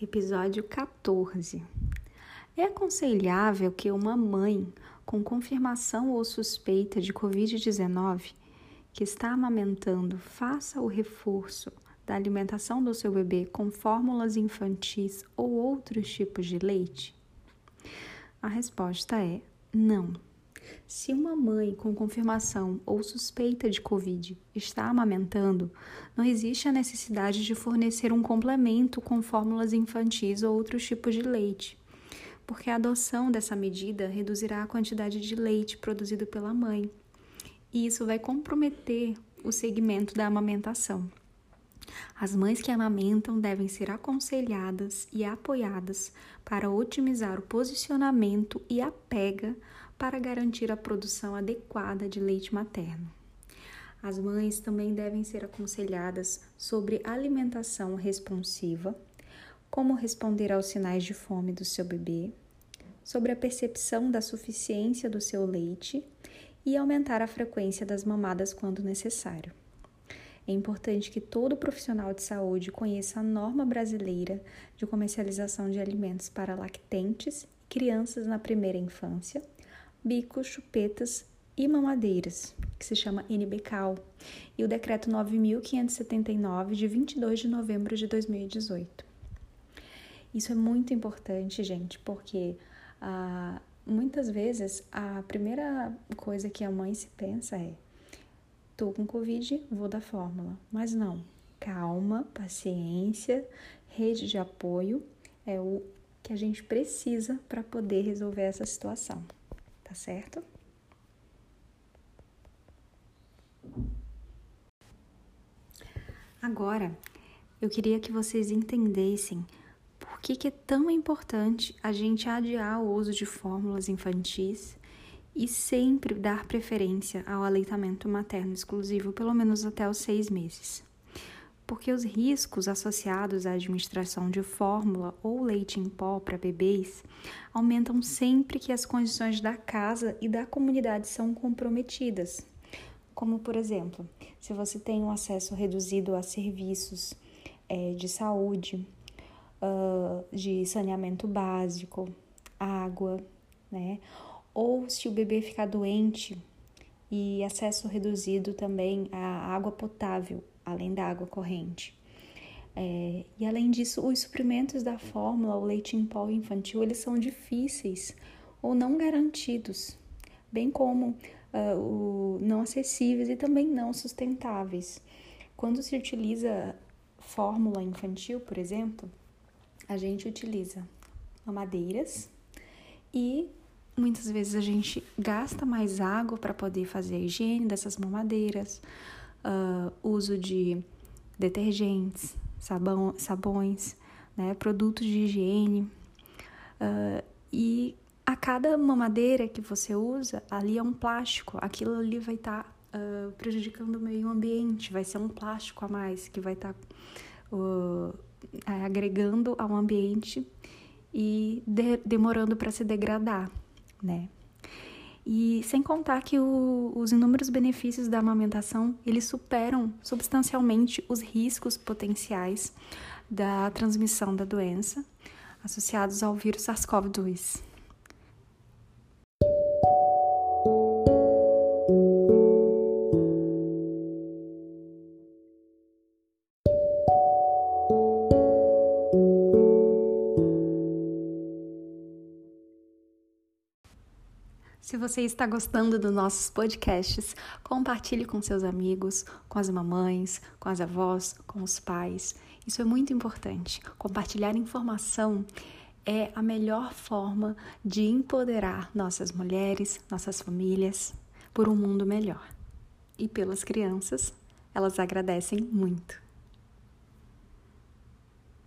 Episódio 14. É aconselhável que uma mãe com confirmação ou suspeita de Covid-19 que está amamentando faça o reforço da alimentação do seu bebê com fórmulas infantis ou outros tipos de leite? A resposta é não. Se uma mãe com confirmação ou suspeita de Covid está amamentando, não existe a necessidade de fornecer um complemento com fórmulas infantis ou outros tipos de leite, porque a adoção dessa medida reduzirá a quantidade de leite produzido pela mãe, e isso vai comprometer o segmento da amamentação. As mães que amamentam devem ser aconselhadas e apoiadas para otimizar o posicionamento e a pega para garantir a produção adequada de leite materno. As mães também devem ser aconselhadas sobre alimentação responsiva, como responder aos sinais de fome do seu bebê, sobre a percepção da suficiência do seu leite e aumentar a frequência das mamadas quando necessário. É importante que todo profissional de saúde conheça a norma brasileira de comercialização de alimentos para lactentes e crianças na primeira infância bicos, chupetas e mamadeiras, que se chama NBCAL, e o decreto 9579 de 22 de novembro de 2018. Isso é muito importante, gente, porque ah, muitas vezes a primeira coisa que a mãe se pensa é: tô com Covid, vou dar fórmula. Mas não, calma, paciência, rede de apoio é o que a gente precisa para poder resolver essa situação tá certo? Agora, eu queria que vocês entendessem por que, que é tão importante a gente adiar o uso de fórmulas infantis e sempre dar preferência ao aleitamento materno exclusivo, pelo menos até os seis meses porque os riscos associados à administração de fórmula ou leite em pó para bebês aumentam sempre que as condições da casa e da comunidade são comprometidas. Como, por exemplo, se você tem um acesso reduzido a serviços é, de saúde, uh, de saneamento básico, água, né? Ou se o bebê ficar doente e acesso reduzido também à água potável além da água corrente. É, e além disso, os suprimentos da fórmula, o leite em pó infantil, eles são difíceis ou não garantidos, bem como uh, o não acessíveis e também não sustentáveis. Quando se utiliza fórmula infantil, por exemplo, a gente utiliza mamadeiras e muitas vezes a gente gasta mais água para poder fazer a higiene dessas mamadeiras, uh, uso de detergentes, sabão, sabões, né, produtos de higiene. Uh, e a cada mamadeira que você usa, ali é um plástico, aquilo ali vai estar tá, uh, prejudicando o meio ambiente, vai ser um plástico a mais que vai estar tá, uh, agregando ao ambiente e de, demorando para se degradar, né? E sem contar que o, os inúmeros benefícios da amamentação, eles superam substancialmente os riscos potenciais da transmissão da doença associados ao vírus SARS-CoV-2. Se você está gostando dos nossos podcasts, compartilhe com seus amigos, com as mamães, com as avós, com os pais. Isso é muito importante. Compartilhar informação é a melhor forma de empoderar nossas mulheres, nossas famílias por um mundo melhor. E pelas crianças, elas agradecem muito.